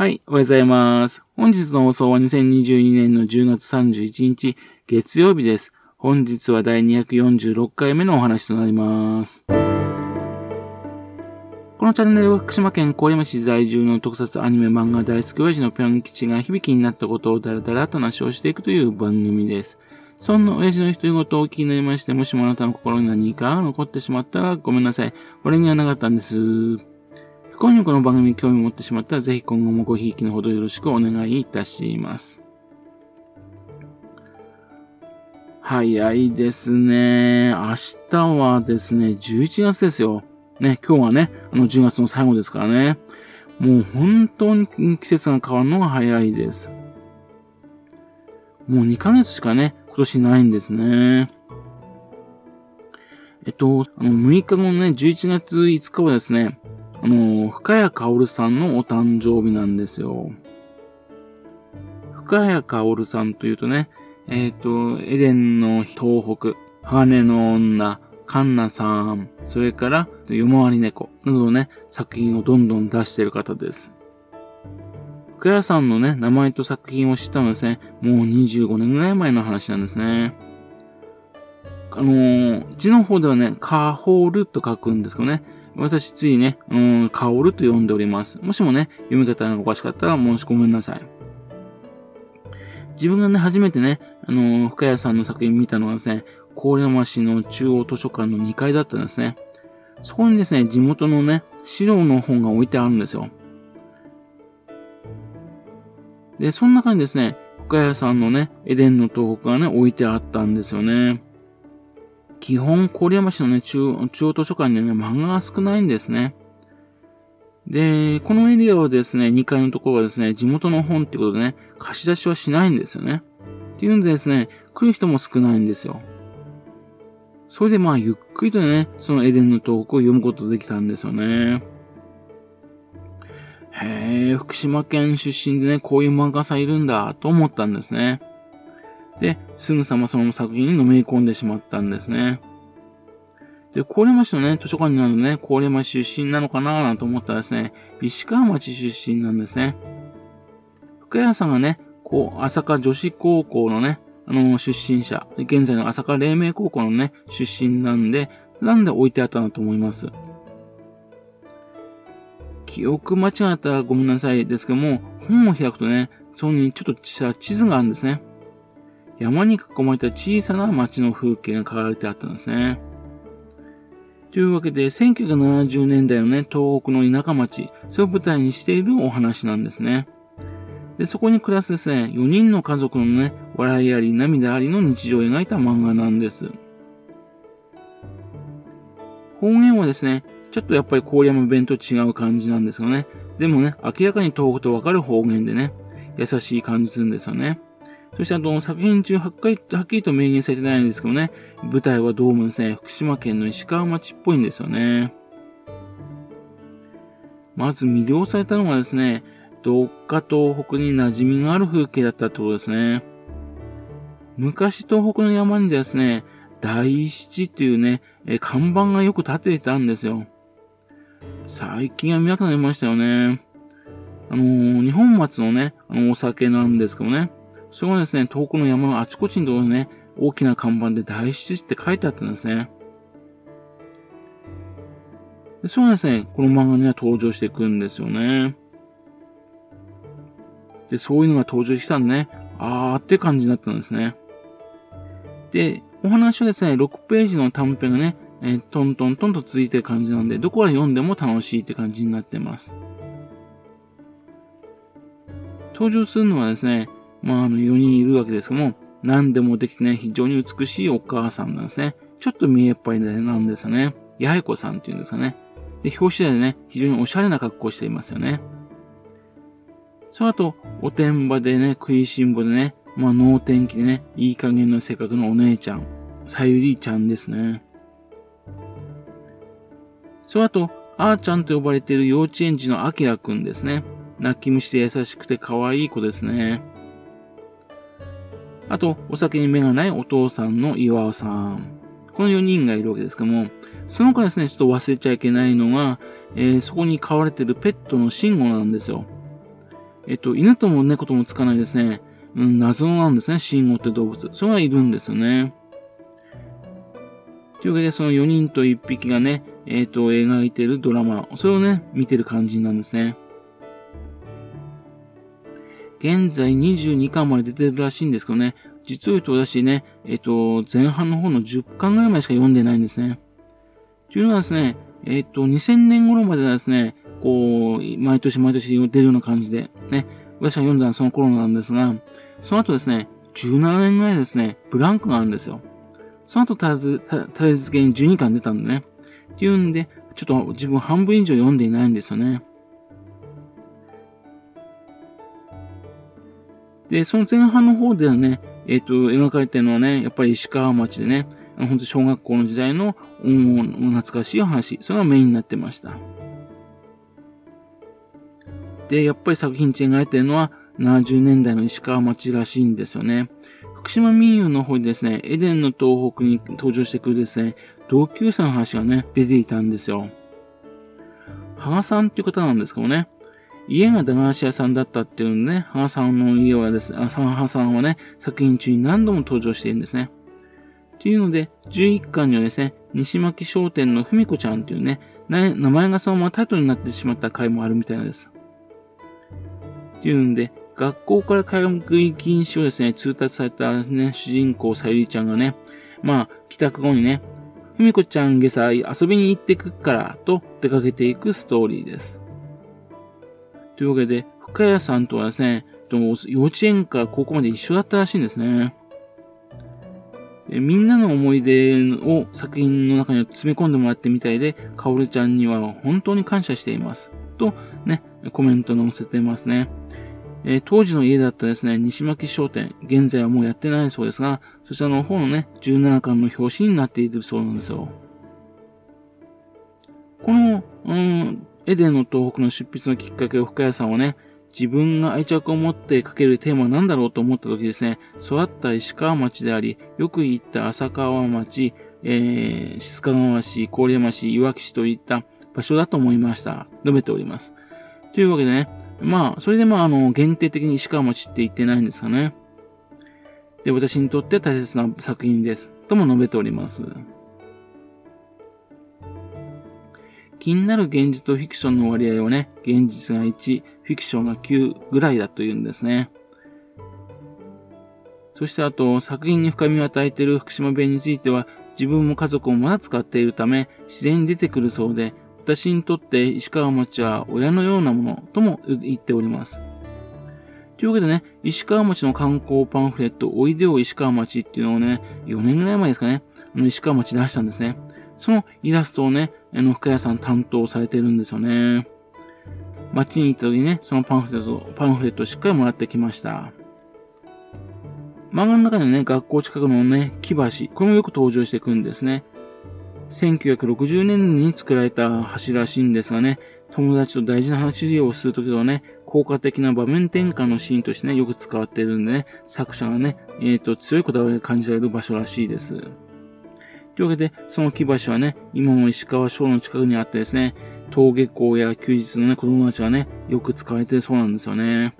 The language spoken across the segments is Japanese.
はい、おはようございます。本日の放送は2022年の10月31日月曜日です。本日は第246回目のお話となります。このチャンネルは福島県郡山市在住の特撮アニメ漫画大好き親父のぴょん吉が響きになったことをだらだらと話をしていくという番組です。そんな親父の独り言をお聞きになりまして、もしもあなたの心に何かが残ってしまったらごめんなさい。俺にはなかったんです。今夜この番組に興味を持ってしまったら、ぜひ今後もごひいきのほどよろしくお願いいたします。早いですね。明日はですね、11月ですよ。ね、今日はね、あの10月の最後ですからね。もう本当に季節が変わるのが早いです。もう2ヶ月しかね、今年ないんですね。えっと、あの、6日後のね、11月5日はですね、あの、深谷薫さんのお誕生日なんですよ。深谷薫さんというとね、えっ、ー、と、エデンの東北、鋼の女、カンナさん、それから、夜回り猫などのね、作品をどんどん出している方です。深谷さんのね、名前と作品を知ったのですね、もう25年ぐらい前の話なんですね。あのー、字の方ではね、カーホールと書くんですけどね、私ついね、うん、カオルと呼んでおります。もしもね、読み方がおかしかったら申し込めなさい。自分がね、初めてね、あのー、深谷さんの作品見たのはですね、郡山市の中央図書館の2階だったんですね。そこにですね、地元のね、資料の本が置いてあるんですよ。で、その中にですね、深谷さんのね、エデンの東北がね、置いてあったんですよね。基本、郡山市のね、中中央図書館にはね、漫画が少ないんですね。で、このエリアはですね、2階のところはですね、地元の本ってことでね、貸し出しはしないんですよね。っていうんでですね、来る人も少ないんですよ。それでまあ、ゆっくりとね、そのエデンの東北を読むことできたんですよね。へえ、福島県出身でね、こういう漫画さんいるんだ、と思ったんですね。で、すぐさまその作品にのめり込んでしまったんですね。で、郡山市のね、図書館になるね、郡山市出身なのかななんて思ったらですね、石川町出身なんですね。福谷さんがね、こう、朝霞女子高校のね、あの、出身者、現在の朝霞黎明高校のね、出身なんで、なんで置いてあったんだと思います。記憶間違ったらごめんなさいですけども、本を開くとね、そこにちょっと地図があるんですね。山に囲まれた小さな町の風景が書かれてあったんですね。というわけで、1970年代のね、東北の田舎町、それを舞台にしているお話なんですね。で、そこに暮らすですね、4人の家族のね、笑いあり、涙ありの日常を描いた漫画なんです。方言はですね、ちょっとやっぱり郡山弁と違う感じなんですよね。でもね、明らかに東北とわかる方言でね、優しい感じするんですよね。そしてあと、作品中はっきりはっきりと明言されてないんですけどね、舞台はどうもですね、福島県の石川町っぽいんですよね。まず魅了されたのはですね、どっか東北に馴染みがある風景だったってことですね。昔東北の山にですね、大七っていうね、看板がよく立ててたんですよ。最近は見なくなりましたよね。あのー、日本松のね、あのお酒なんですけどね。それがですね、遠くの山のあちこちのとこにね、大きな看板で大七って書いてあったんですね。でそれがですね、この漫画には登場していくんですよね。で、そういうのが登場したんでね、あーって感じになったんですね。で、お話はですね、6ページの短編がね、えー、トントントンと続いてる感じなんで、どこから読んでも楽しいって感じになってます。登場するのはですね、まあ、あの、4人いるわけですけども、何でもできてね、非常に美しいお母さんなんですね。ちょっと見えっぱいなんですよね。八重子さんっていうんですかね。で、表紙でね、非常におしゃれな格好をしていますよね。その後、おてんばでね、食いしん坊でね、まあ、脳天気でね、いい加減の性格のお姉ちゃん、さゆりちゃんですね。その後、あーちゃんと呼ばれている幼稚園児のあきらくんですね。泣き虫で優しくて可愛い子ですね。あと、お酒に目がないお父さんの岩尾さん。この4人がいるわけですけども、その他ですね、ちょっと忘れちゃいけないのが、えー、そこに飼われてるペットのシンゴなんですよ。えっと、犬とも猫ともつかないですね、うん、謎なんですね、シンゴって動物。それがいるんですよね。というわけで、その4人と1匹がね、えっ、ー、と、描いてるドラマ、それをね、見てる感じなんですね。現在22巻まで出てるらしいんですけどね、実を言うと私ね、えっ、と、前半の方の10巻ぐらいまでしか読んでないんですね。というのはですね、えっ、と、2000年頃まではですね、こう、毎年毎年出るような感じで、ね、私が読んだのはその頃なんですが、その後ですね、17年ぐらいですね、ブランクがあるんですよ。その後、立て続けに12巻出たんでね。っていうんで、ちょっと自分半分以上読んでいないんですよね。で、その前半の方ではね、えっ、ー、と、描かれてるのはね、やっぱり石川町でね、本当小学校の時代の懐かしい話、それがメインになってました。で、やっぱり作品地描いてるのは70年代の石川町らしいんですよね。福島民謡の方にですね、エデンの東北に登場してくるですね、同級生の話がね、出ていたんですよ。羽賀さんっていう方なんですけどね、家が駄菓子屋さんだったっていうのね、羽賀さんの家はですね、羽賀さんはね、作品中に何度も登場しているんですね。というので、11巻にはですね、西巻商店のふみこちゃんっていうね、名前がそのままタイトルになってしまった回もあるみたいなんです。っていうんで、学校から通い禁止をですね、通達されたね、主人公さゆりちゃんがね、まあ、帰宅後にね、ふみこちゃん下祭遊びに行ってくっから、と出かけていくストーリーです。というわけで、深谷さんとはですね、幼稚園か高校まで一緒だったらしいんですね。みんなの思い出を作品の中に詰め込んでもらってみたいで、かおるちゃんには本当に感謝しています。と、ね、コメント載せてますね。えー、当時の家だったですね、西巻商店、現在はもうやってないそうですが、そちらの方のね、17巻の表紙になっているそうなんですよ。この、うん、エデンの東北の執筆のきっかけを深谷さんはね、自分が愛着を持って書けるテーマは何だろうと思った時ですね、育った石川町であり、よく行った浅川町、えー、静川市、郡山市、岩木市といった場所だと思いました。述べております。というわけでね、まあ、それでまあ、あの、限定的に石川町って言ってないんですかね。で、私にとって大切な作品です。とも述べております。気になる現実とフィクションの割合はね、現実が1、フィクションが9ぐらいだというんですね。そしてあと、作品に深みを与えている福島弁については、自分も家族もまだ使っているため、自然に出てくるそうで、私にとって石川町は親のようなものとも言っております。というわけでね、石川町の観光パンフレット、おいでよ石川町っていうのをね、4年ぐらい前ですかね、あの石川町出したんですね。そのイラストをね、あの、深谷さん担当されてるんですよね。街に行った時にね、そのパンフレット、パンフレットをしっかりもらってきました。漫画の中でね、学校近くのね、木橋、これもよく登場してくるんですね。1960年に作られた橋らしいんですがね、友達と大事な話をするときはね、効果的な場面転換のシーンとしてね、よく使われているんでね、作者がね、えっ、ー、と、強いこだわりを感じられる場所らしいです。というわけで、その木橋はね、今も石川省の近くにあってですね、登下校や休日のね、子供たちがね、よく使われてるそうなんですよね。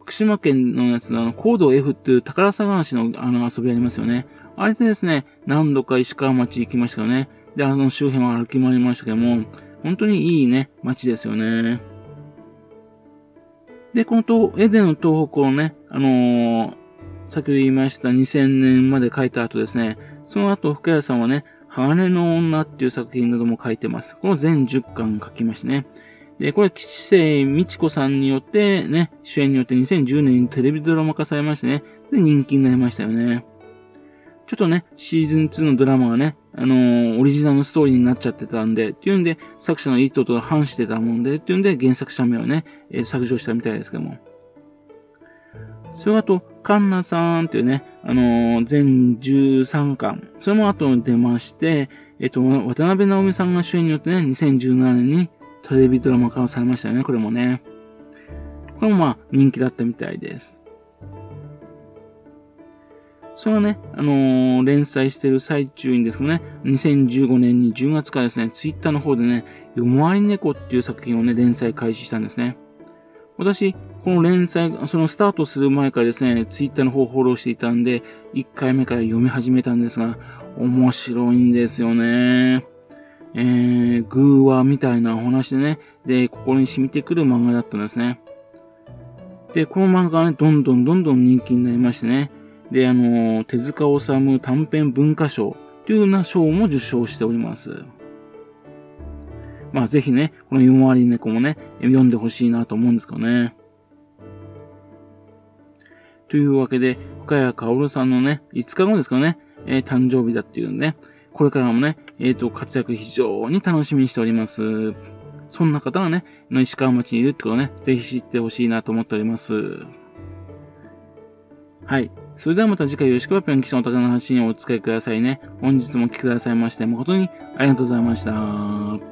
福島県のやつのあの、コード F っていう宝探しのあの遊びありますよね。あれでですね、何度か石川町行きましたよね。で、あの周辺は歩き回りましたけども、本当にいいね、街ですよね。で、この東、エデンの東北をね、あのー、先ほど言いました2000年まで書いた後ですね、その後、深谷さんはね、鋼の女っていう作品なども書いてます。この全10巻書きましてね。で、これ、吉瀬美智子さんによってね、主演によって2010年にテレビドラマ化されましてね、で、人気になりましたよね。ちょっとね、シーズン2のドラマがね、あのー、オリジナルのストーリーになっちゃってたんで、っていうんで、作者の意図と反してたもんで、っていうんで、原作者名をね、えー、削除したみたいですけども。それあと、カンナさんっていうね、あのー、全13巻。それも後に出まして、えっと、渡辺直美さんが主演によってね、2017年にテレビドラマ化されましたよね、これもね。これもまあ、人気だったみたいです。そのね、あのー、連載してる最中にですね、2015年に10月からですね、ツイッターの方でね、夜回り猫っていう作品をね、連載開始したんですね。私、この連載、そのスタートする前からですね、ツイッターの方をフォローしていたんで、1回目から読み始めたんですが、面白いんですよね。えー、偶話みたいなお話でね、で、心に染みてくる漫画だったんですね。で、この漫画がね、どんどんどんどん人気になりましてね、で、あの、手塚治虫短編文化賞というような賞も受賞しております。まあ、ぜひね、この4割猫もね、読んでほしいなと思うんですけどね。というわけで、深谷薫さんのね、5日後ですかね、えー、誕生日だっていうんで、これからもね、えっ、ー、と、活躍非常に楽しみにしております。そんな方がね、石川町にいるってことをね、ぜひ知ってほしいなと思っております。はい。それではまた次回、吉川ぴょん記者の高の話にお使いくださいね。本日も来てくださいまして、誠にありがとうございました。